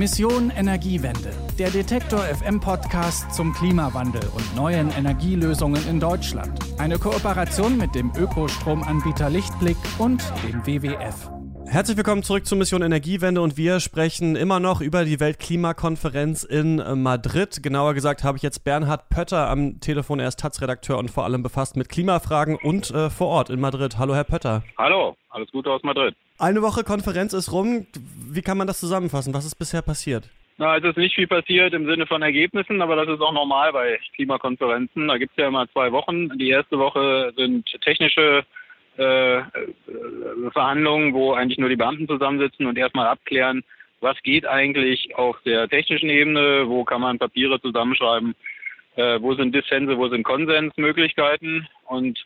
Mission Energiewende. Der Detektor FM Podcast zum Klimawandel und neuen Energielösungen in Deutschland. Eine Kooperation mit dem Ökostromanbieter Lichtblick und dem WWF. Herzlich willkommen zurück zur Mission Energiewende und wir sprechen immer noch über die Weltklimakonferenz in Madrid. Genauer gesagt habe ich jetzt Bernhard Pötter am Telefon. Er ist Taz-Redakteur und vor allem befasst mit Klimafragen und äh, vor Ort in Madrid. Hallo, Herr Pötter. Hallo, alles Gute aus Madrid. Eine Woche Konferenz ist rum. Wie kann man das zusammenfassen? Was ist bisher passiert? Na, es ist nicht viel passiert im Sinne von Ergebnissen, aber das ist auch normal bei Klimakonferenzen. Da gibt es ja immer zwei Wochen. Die erste Woche sind technische äh, äh, Verhandlungen, wo eigentlich nur die Beamten zusammensitzen und erstmal abklären, was geht eigentlich auf der technischen Ebene, wo kann man Papiere zusammenschreiben, äh, wo sind Dissense, wo sind Konsensmöglichkeiten und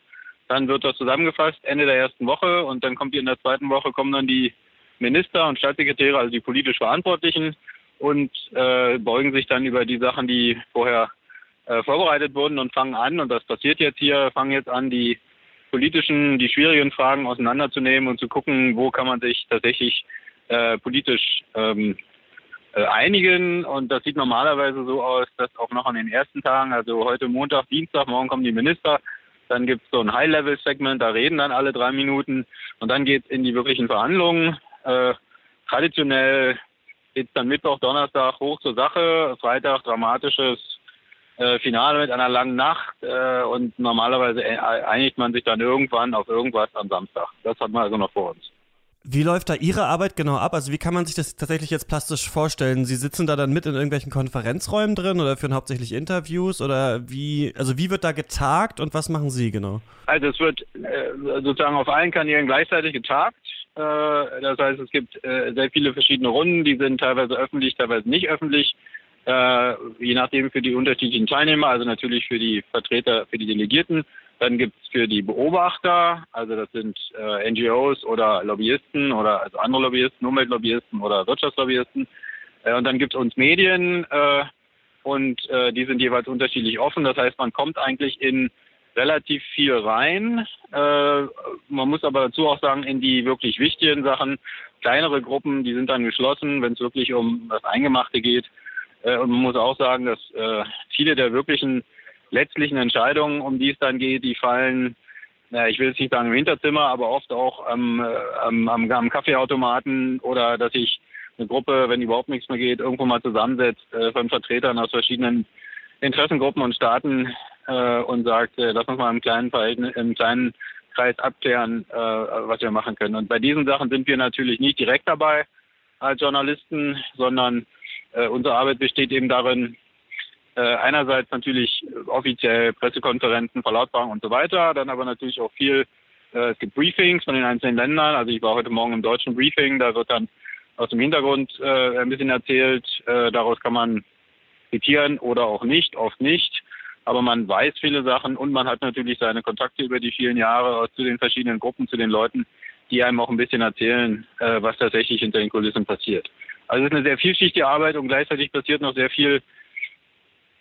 dann wird das zusammengefasst Ende der ersten Woche und dann kommt in der zweiten Woche kommen dann die Minister und Staatssekretäre, also die politisch Verantwortlichen und äh, beugen sich dann über die Sachen, die vorher äh, vorbereitet wurden und fangen an und das passiert jetzt hier, fangen jetzt an, die politischen, die schwierigen Fragen auseinanderzunehmen und zu gucken, wo kann man sich tatsächlich äh, politisch ähm, äh, einigen. Und das sieht normalerweise so aus, dass auch noch an den ersten Tagen, also heute Montag, Dienstag, morgen kommen die Minister, dann gibt es so ein High-Level-Segment, da reden dann alle drei Minuten und dann geht es in die wirklichen Verhandlungen. Äh, traditionell geht es dann Mittwoch, Donnerstag hoch zur Sache, Freitag dramatisches äh, Finale mit einer langen Nacht äh, und normalerweise äh, einigt man sich dann irgendwann auf irgendwas am Samstag. Das hat man also noch vor uns. Wie läuft da Ihre Arbeit genau ab? Also wie kann man sich das tatsächlich jetzt plastisch vorstellen? Sie sitzen da dann mit in irgendwelchen Konferenzräumen drin oder führen hauptsächlich Interviews oder wie, also wie wird da getagt und was machen Sie genau? Also es wird äh, sozusagen auf allen Kanälen gleichzeitig getagt. Äh, das heißt, es gibt äh, sehr viele verschiedene Runden, die sind teilweise öffentlich, teilweise nicht öffentlich äh, je nachdem für die unterschiedlichen Teilnehmer, also natürlich für die Vertreter, für die Delegierten. Dann gibt es für die Beobachter, also das sind NGOs oder Lobbyisten oder also andere Lobbyisten, Umweltlobbyisten oder Wirtschaftslobbyisten. Und dann gibt es uns Medien und die sind jeweils unterschiedlich offen. Das heißt, man kommt eigentlich in relativ viel rein. Äh, man muss aber dazu auch sagen, in die wirklich wichtigen Sachen, kleinere Gruppen, die sind dann geschlossen, wenn es wirklich um das Eingemachte geht. Äh, und man muss auch sagen, dass äh, viele der wirklichen letztlichen Entscheidungen, um die es dann geht, die fallen, na, ich will jetzt nicht sagen im Hinterzimmer, aber oft auch am, äh, am, am, am Kaffeeautomaten oder dass sich eine Gruppe, wenn überhaupt nichts mehr geht, irgendwo mal zusammensetzt äh, von Vertretern aus verschiedenen Interessengruppen und Staaten äh, und sagt, äh, lass uns mal im kleinen Verhältnis, im kleinen Kreis abklären, äh, was wir machen können. Und bei diesen Sachen sind wir natürlich nicht direkt dabei als Journalisten, sondern äh, unsere Arbeit besteht eben darin, äh, einerseits natürlich offiziell Pressekonferenzen, Verlautbarungen und so weiter, dann aber natürlich auch viel, äh, es gibt Briefings von den einzelnen Ländern. Also ich war heute Morgen im deutschen Briefing, da wird dann aus dem Hintergrund äh, ein bisschen erzählt. Äh, daraus kann man zitieren oder auch nicht, oft nicht. Aber man weiß viele Sachen und man hat natürlich seine Kontakte über die vielen Jahre zu den verschiedenen Gruppen, zu den Leuten, die einem auch ein bisschen erzählen, äh, was tatsächlich hinter den Kulissen passiert. Also es ist eine sehr vielschichtige Arbeit und gleichzeitig passiert noch sehr viel.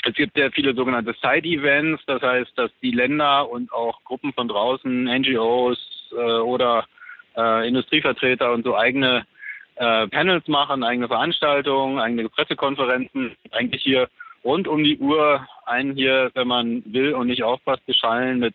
Es gibt sehr viele sogenannte Side-Events, das heißt, dass die Länder und auch Gruppen von draußen, NGOs äh, oder äh, Industrievertreter und so eigene äh, Panels machen, eigene Veranstaltungen, eigene Pressekonferenzen, eigentlich hier rund um die Uhr einen hier, wenn man will und nicht aufpasst, beschallen mit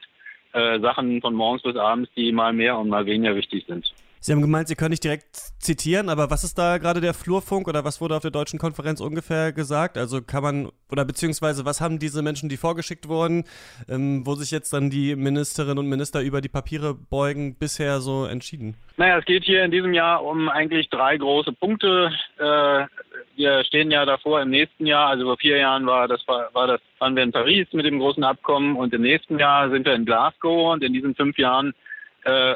äh, Sachen von morgens bis abends, die mal mehr und mal weniger wichtig sind. Sie haben gemeint, Sie können nicht direkt zitieren, aber was ist da gerade der Flurfunk oder was wurde auf der deutschen Konferenz ungefähr gesagt? Also kann man, oder beziehungsweise was haben diese Menschen, die vorgeschickt wurden, ähm, wo sich jetzt dann die Ministerinnen und Minister über die Papiere beugen, bisher so entschieden? Naja, es geht hier in diesem Jahr um eigentlich drei große Punkte. Äh, wir stehen ja davor im nächsten Jahr, also vor vier Jahren war das, war das, waren wir in Paris mit dem großen Abkommen und im nächsten Jahr sind wir in Glasgow und in diesen fünf Jahren äh,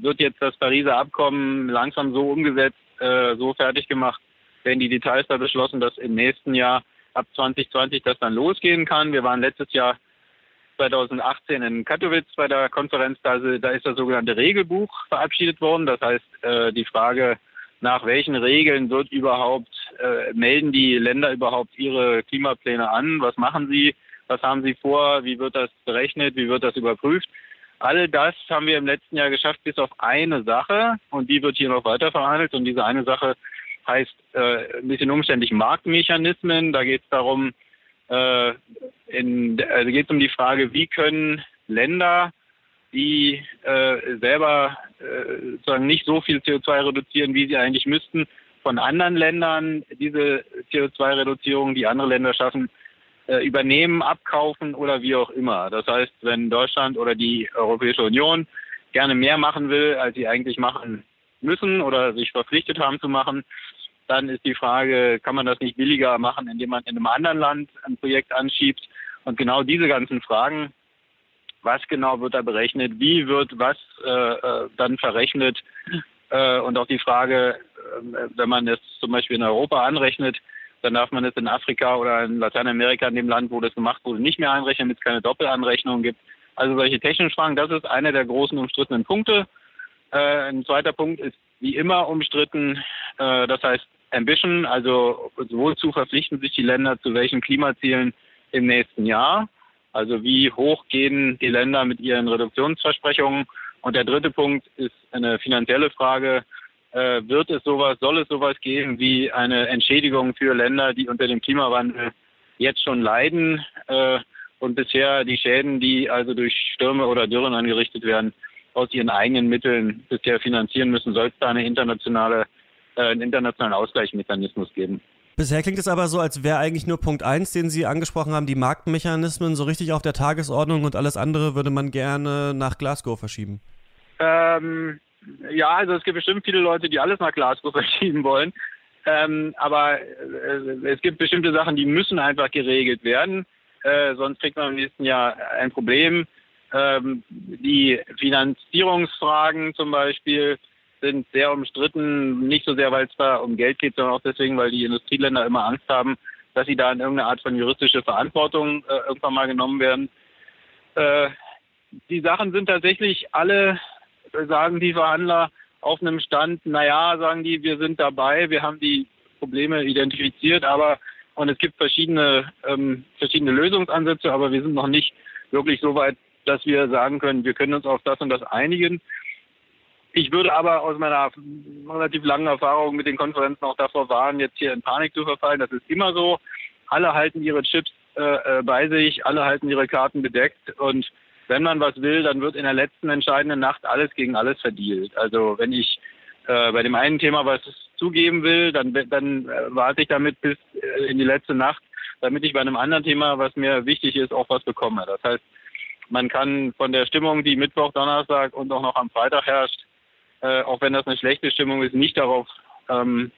wird jetzt das Pariser Abkommen langsam so umgesetzt, äh, so fertig gemacht, werden die Details da beschlossen, dass im nächsten Jahr ab 2020 das dann losgehen kann. Wir waren letztes Jahr 2018 in Katowice bei der Konferenz, da, da ist das sogenannte Regelbuch verabschiedet worden. Das heißt, äh, die Frage, nach welchen Regeln wird überhaupt, äh, melden die Länder überhaupt ihre Klimapläne an? Was machen sie? Was haben sie vor? Wie wird das berechnet? Wie wird das überprüft? All das haben wir im letzten Jahr geschafft, bis auf eine Sache. Und die wird hier noch weiter verhandelt. Und diese eine Sache heißt äh, ein bisschen umständlich Marktmechanismen. Da geht es darum, äh, in, also geht es um die Frage, wie können Länder, die äh, selber äh, sozusagen nicht so viel CO2 reduzieren, wie sie eigentlich müssten, von anderen Ländern diese CO2-Reduzierung, die andere Länder schaffen, übernehmen, abkaufen oder wie auch immer. Das heißt, wenn Deutschland oder die Europäische Union gerne mehr machen will, als sie eigentlich machen müssen oder sich verpflichtet haben zu machen, dann ist die Frage, kann man das nicht billiger machen, indem man in einem anderen Land ein Projekt anschiebt? Und genau diese ganzen Fragen, was genau wird da berechnet, wie wird was äh, äh dann verrechnet äh, und auch die Frage, äh, wenn man es zum Beispiel in Europa anrechnet, dann darf man es in Afrika oder in Lateinamerika, in dem Land, wo das gemacht wurde, nicht mehr einrechnen, damit es keine Doppelanrechnung gibt. Also solche technischen Fragen, das ist einer der großen umstrittenen Punkte. Äh, ein zweiter Punkt ist wie immer umstritten, äh, das heißt Ambition, also wozu verpflichten sich die Länder zu welchen Klimazielen im nächsten Jahr? Also wie hoch gehen die Länder mit ihren Reduktionsversprechungen? Und der dritte Punkt ist eine finanzielle Frage. Äh, wird es sowas, soll es sowas geben wie eine Entschädigung für Länder, die unter dem Klimawandel jetzt schon leiden äh, und bisher die Schäden, die also durch Stürme oder Dürren angerichtet werden, aus ihren eigenen Mitteln bisher finanzieren müssen, soll es da eine internationale, äh, einen internationalen Ausgleichsmechanismus geben. Bisher klingt es aber so, als wäre eigentlich nur Punkt 1, den Sie angesprochen haben, die Marktmechanismen so richtig auf der Tagesordnung und alles andere würde man gerne nach Glasgow verschieben. Ähm, ja, also es gibt bestimmt viele Leute, die alles nach Glasgow verschieben wollen. Ähm, aber äh, es gibt bestimmte Sachen, die müssen einfach geregelt werden. Äh, sonst kriegt man im nächsten Jahr ein Problem. Ähm, die Finanzierungsfragen zum Beispiel sind sehr umstritten, nicht so sehr, weil es da um Geld geht, sondern auch deswegen, weil die Industrieländer immer Angst haben, dass sie da in irgendeine Art von juristische Verantwortung äh, irgendwann mal genommen werden. Äh, die Sachen sind tatsächlich alle, sagen die Verhandler, auf einem Stand, naja, sagen die, wir sind dabei, wir haben die Probleme identifiziert, aber und es gibt verschiedene, ähm, verschiedene Lösungsansätze, aber wir sind noch nicht wirklich so weit, dass wir sagen können, wir können uns auf das und das einigen. Ich würde aber aus meiner relativ langen Erfahrung mit den Konferenzen auch davor warnen, jetzt hier in Panik zu verfallen. Das ist immer so. Alle halten ihre Chips äh, äh bei sich, alle halten ihre Karten bedeckt und wenn man was will, dann wird in der letzten entscheidenden Nacht alles gegen alles verdealt. Also wenn ich äh, bei dem einen Thema was zugeben will, dann, dann äh, warte ich damit bis äh, in die letzte Nacht, damit ich bei einem anderen Thema, was mir wichtig ist, auch was bekomme. Das heißt, man kann von der Stimmung, die Mittwoch, Donnerstag und auch noch am Freitag herrscht, äh, auch wenn das eine schlechte Stimmung ist, nicht darauf, ähm,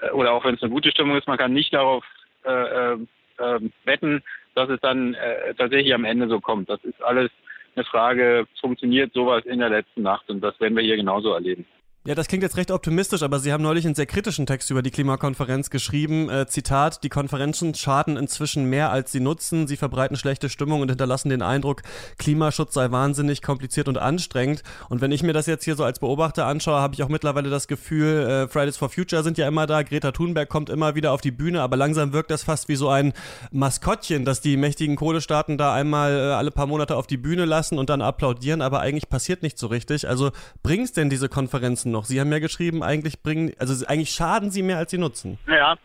äh, oder auch wenn es eine gute Stimmung ist, man kann nicht darauf äh, äh, ähm, wetten, dass es dann äh, tatsächlich am Ende so kommt. Das ist alles eine Frage, funktioniert sowas in der letzten Nacht und das werden wir hier genauso erleben. Ja, das klingt jetzt recht optimistisch, aber Sie haben neulich einen sehr kritischen Text über die Klimakonferenz geschrieben. Äh, Zitat, die Konferenzen schaden inzwischen mehr, als sie nutzen. Sie verbreiten schlechte Stimmung und hinterlassen den Eindruck, Klimaschutz sei wahnsinnig kompliziert und anstrengend. Und wenn ich mir das jetzt hier so als Beobachter anschaue, habe ich auch mittlerweile das Gefühl, äh, Fridays for Future sind ja immer da, Greta Thunberg kommt immer wieder auf die Bühne, aber langsam wirkt das fast wie so ein Maskottchen, dass die mächtigen Kohlestaaten da einmal äh, alle paar Monate auf die Bühne lassen und dann applaudieren, aber eigentlich passiert nicht so richtig. Also bringt es denn diese Konferenzen noch? Noch. Sie haben ja geschrieben, eigentlich bringen, also eigentlich schaden sie mehr, als sie nutzen. Ja,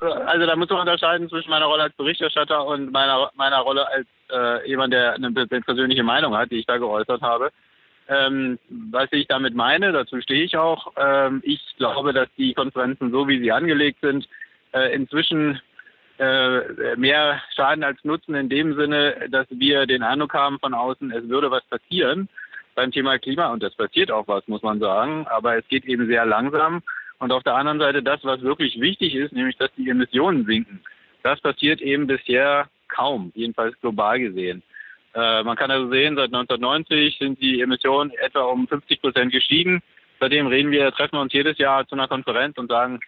also da muss man unterscheiden zwischen meiner Rolle als Berichterstatter und meiner, meiner Rolle als äh, jemand, der eine, persönliche Meinung hat, die ich da geäußert habe. Ähm, was ich damit meine, dazu stehe ich auch. Ähm, ich glaube, dass die Konferenzen, so wie sie angelegt sind, äh, inzwischen äh, mehr Schaden als Nutzen in dem Sinne, dass wir den Eindruck haben von außen, es würde was passieren beim Thema Klima und das passiert auch was, muss man sagen, aber es geht eben sehr langsam. Und auf der anderen Seite das, was wirklich wichtig ist, nämlich dass die Emissionen sinken. Das passiert eben bisher kaum, jedenfalls global gesehen. Äh, man kann also sehen, seit 1990 sind die Emissionen etwa um 50 Prozent gestiegen. Seitdem reden wir, treffen wir uns jedes Jahr zu einer Konferenz und sagen,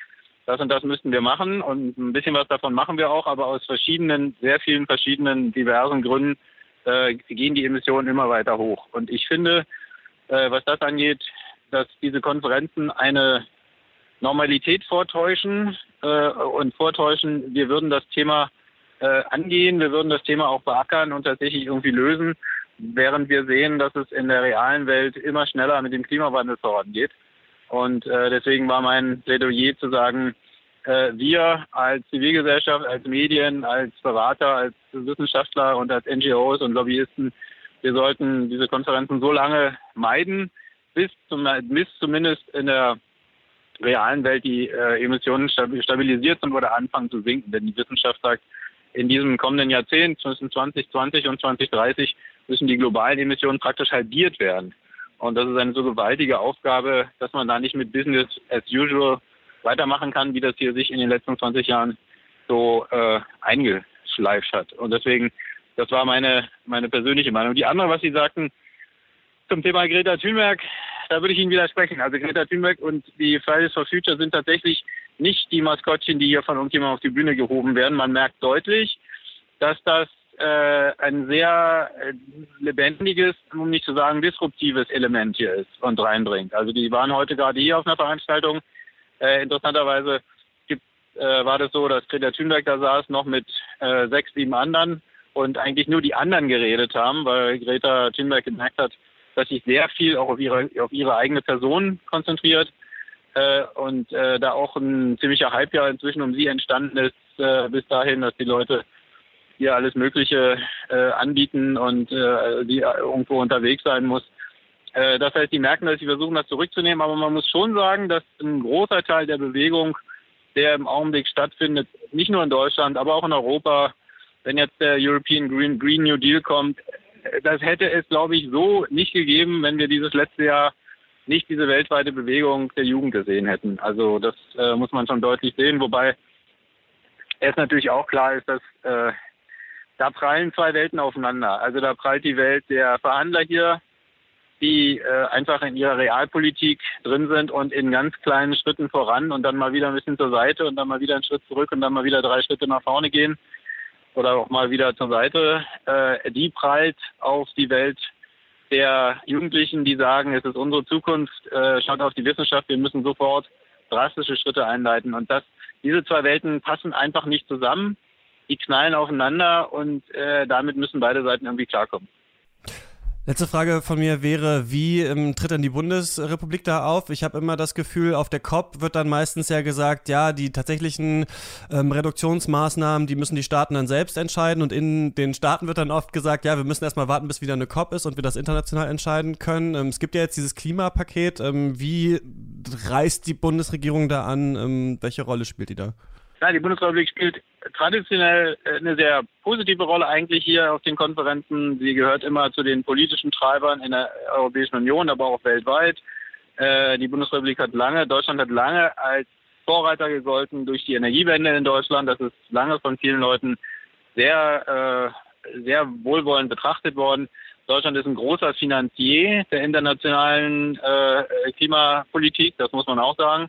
das und das müssten wir machen und ein bisschen was davon machen wir auch, aber aus verschiedenen, sehr vielen verschiedenen diversen Gründen äh, gehen die Emissionen immer weiter hoch. Und ich finde, äh, was das angeht, dass diese Konferenzen eine Normalität vortäuschen äh, und vortäuschen, wir würden das Thema äh, angehen, wir würden das Thema auch beackern und tatsächlich irgendwie lösen, während wir sehen, dass es in der realen Welt immer schneller mit dem Klimawandel vorangeht. Und äh, deswegen war mein Plädoyer zu sagen, wir als Zivilgesellschaft, als Medien, als Berater, als Wissenschaftler und als NGOs und Lobbyisten, wir sollten diese Konferenzen so lange meiden, bis, zum, bis zumindest in der realen Welt die äh, Emissionen stabilisiert sind oder anfangen zu sinken. Denn die Wissenschaft sagt, in diesem kommenden Jahrzehnt zwischen 2020 und 2030 müssen die globalen Emissionen praktisch halbiert werden. Und das ist eine so gewaltige Aufgabe, dass man da nicht mit Business as usual weitermachen kann, wie das hier sich in den letzten 20 Jahren so äh, eingeschleift hat. Und deswegen, das war meine, meine persönliche Meinung. Die andere, was Sie sagten zum Thema Greta Thunberg, da würde ich Ihnen widersprechen. Also Greta Thunberg und die Fridays for Future sind tatsächlich nicht die Maskottchen, die hier von irgendjemandem auf die Bühne gehoben werden. Man merkt deutlich, dass das äh, ein sehr äh, lebendiges, um nicht zu sagen disruptives Element hier ist und reinbringt. Also die waren heute gerade hier auf einer Veranstaltung. Äh, interessanterweise gibt, äh, war das so, dass Greta Thunberg da saß, noch mit äh, sechs, sieben anderen und eigentlich nur die anderen geredet haben, weil Greta Thunberg gemerkt hat, dass sich sehr viel auch auf ihre, auf ihre eigene Person konzentriert äh, und äh, da auch ein ziemlicher ja inzwischen um sie entstanden ist, äh, bis dahin, dass die Leute hier alles Mögliche äh, anbieten und äh, die irgendwo unterwegs sein muss. Äh, das heißt, die merken, dass sie versuchen, das zurückzunehmen, aber man muss schon sagen, dass ein großer Teil der Bewegung, der im Augenblick stattfindet, nicht nur in Deutschland, aber auch in Europa, wenn jetzt der European Green, Green New Deal kommt, das hätte es, glaube ich, so nicht gegeben, wenn wir dieses letzte Jahr nicht diese weltweite Bewegung der Jugend gesehen hätten. Also das äh, muss man schon deutlich sehen, wobei es natürlich auch klar ist, dass äh, da prallen zwei Welten aufeinander. Also da prallt die Welt der Verhandler hier, die äh, einfach in ihrer Realpolitik drin sind und in ganz kleinen Schritten voran und dann mal wieder ein bisschen zur Seite und dann mal wieder einen Schritt zurück und dann mal wieder drei Schritte nach vorne gehen oder auch mal wieder zur Seite. Äh, die prallt auf die Welt der Jugendlichen, die sagen, es ist unsere Zukunft, äh, schaut auf die Wissenschaft, wir müssen sofort drastische Schritte einleiten. Und das, diese zwei Welten passen einfach nicht zusammen die knallen aufeinander und äh, damit müssen beide Seiten irgendwie klarkommen. Letzte Frage von mir wäre, wie ähm, tritt denn die Bundesrepublik da auf? Ich habe immer das Gefühl, auf der COP wird dann meistens ja gesagt, ja, die tatsächlichen ähm, Reduktionsmaßnahmen, die müssen die Staaten dann selbst entscheiden und in den Staaten wird dann oft gesagt, ja, wir müssen erstmal warten, bis wieder eine COP ist und wir das international entscheiden können. Ähm, es gibt ja jetzt dieses Klimapaket. Ähm, wie reißt die Bundesregierung da an? Ähm, welche Rolle spielt die da? Ja, die Bundesrepublik spielt traditionell äh, eine sehr positive Rolle eigentlich hier auf den Konferenzen. Sie gehört immer zu den politischen Treibern in der Europäischen Union, aber auch weltweit. Äh, die Bundesrepublik hat lange, Deutschland hat lange als Vorreiter gegolten durch die Energiewende in Deutschland. Das ist lange von vielen Leuten sehr, äh, sehr wohlwollend betrachtet worden. Deutschland ist ein großer Finanzier der internationalen Klimapolitik, das muss man auch sagen.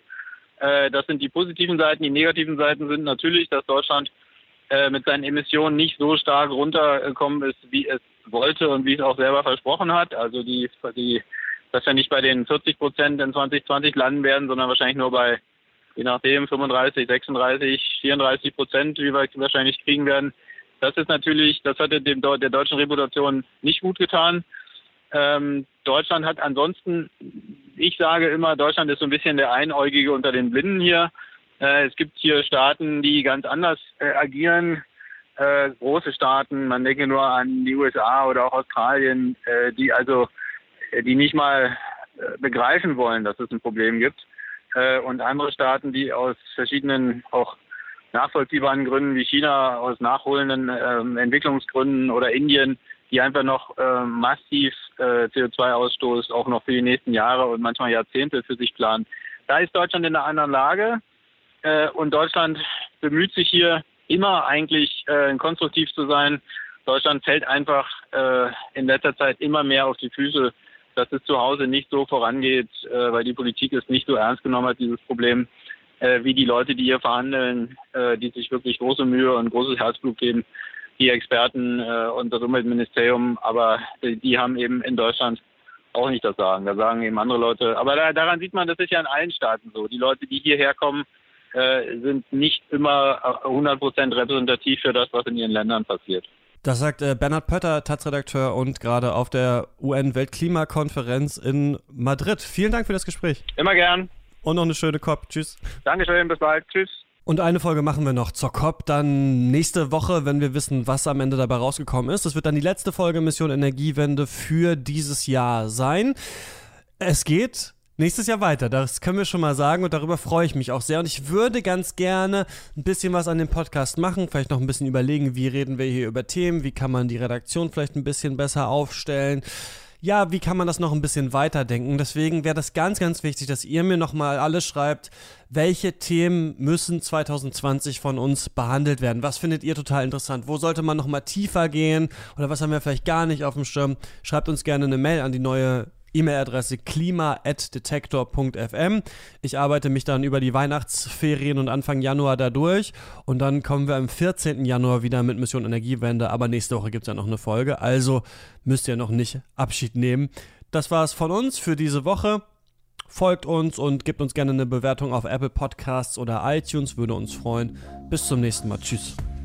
Äh, das sind die positiven Seiten. Die negativen Seiten sind natürlich, dass Deutschland äh, mit seinen Emissionen nicht so stark runtergekommen ist, wie es wollte und wie es auch selber versprochen hat. Also die, die dass wir nicht bei den 40 Prozent in 2020 landen werden, sondern wahrscheinlich nur bei, je nachdem, 35, 36, 34 Prozent, wie wir wahrscheinlich kriegen werden. Das ist natürlich, das hat dem, der deutschen Reputation nicht gut getan. Ähm, Deutschland hat ansonsten, ich sage immer, Deutschland ist so ein bisschen der Einäugige unter den Blinden hier. Äh, es gibt hier Staaten, die ganz anders äh, agieren. Äh, große Staaten, man denke nur an die USA oder auch Australien, äh, die also, äh, die nicht mal äh, begreifen wollen, dass es ein Problem gibt. und andere Staaten, die aus verschiedenen auch nachvollziehbaren Gründen wie China, aus nachholenden ähm, Entwicklungsgründen oder Indien die einfach noch massiv äh, CO2-Ausstoß auch noch für die nächsten Jahre und manchmal Jahrzehnte für sich planen. Da ist Deutschland in einer anderen Lage äh, und Deutschland bemüht sich hier immer eigentlich äh, konstruktiv zu sein. Deutschland fällt einfach äh, in letzter Zeit immer mehr auf die Füße, dass es zu Hause nicht so vorangeht, äh, weil die Politik es nicht so ernst genommen hat, dieses Problem, äh, wie die Leute, die hier verhandeln, die sich wirklich große Mühe und großes Herzblut geben, die Experten äh, und das Umweltministerium, aber die, die, haben eben in Deutschland auch nicht das Sagen. Da sagen eben andere Leute. Aber da, daran sieht man, das ist ja in allen Staaten so. Die Leute, die hierher kommen, äh, sind nicht immer 100 Prozent repräsentativ für das, was in ihren Ländern passiert. Das sagt äh, Bernhard Pötter, Taz-Redakteur und gerade auf der UN-Weltklimakonferenz in Madrid. Vielen Dank für das Gespräch. Immer gern. Und noch eine schöne COP. Tschüss. Dankeschön, bis bald. Tschüss. Und eine Folge machen wir noch zur COP dann nächste Woche, wenn wir wissen, was am Ende dabei rausgekommen ist. Das wird dann die letzte Folge Mission Energiewende für dieses Jahr sein. Es geht nächstes Jahr weiter. Das können wir schon mal sagen und darüber freue ich mich auch sehr. Und ich würde ganz gerne ein bisschen was an dem Podcast machen, vielleicht noch ein bisschen überlegen, wie reden wir hier über Themen, wie kann man die Redaktion vielleicht ein bisschen besser aufstellen ja, wie kann man das noch ein bisschen weiterdenken? Deswegen wäre das ganz, ganz wichtig, dass ihr mir nochmal alles schreibt, welche Themen müssen 2020 von uns behandelt werden? Was findet ihr total interessant? Wo sollte man nochmal tiefer gehen? Oder was haben wir vielleicht gar nicht auf dem Schirm? Schreibt uns gerne eine Mail an die neue E-Mail-Adresse klima.detektor.fm. Ich arbeite mich dann über die Weihnachtsferien und Anfang Januar da durch und dann kommen wir am 14. Januar wieder mit Mission Energiewende, aber nächste Woche gibt es ja noch eine Folge, also müsst ihr noch nicht Abschied nehmen. Das war es von uns für diese Woche. Folgt uns und gebt uns gerne eine Bewertung auf Apple Podcasts oder iTunes, würde uns freuen. Bis zum nächsten Mal. Tschüss.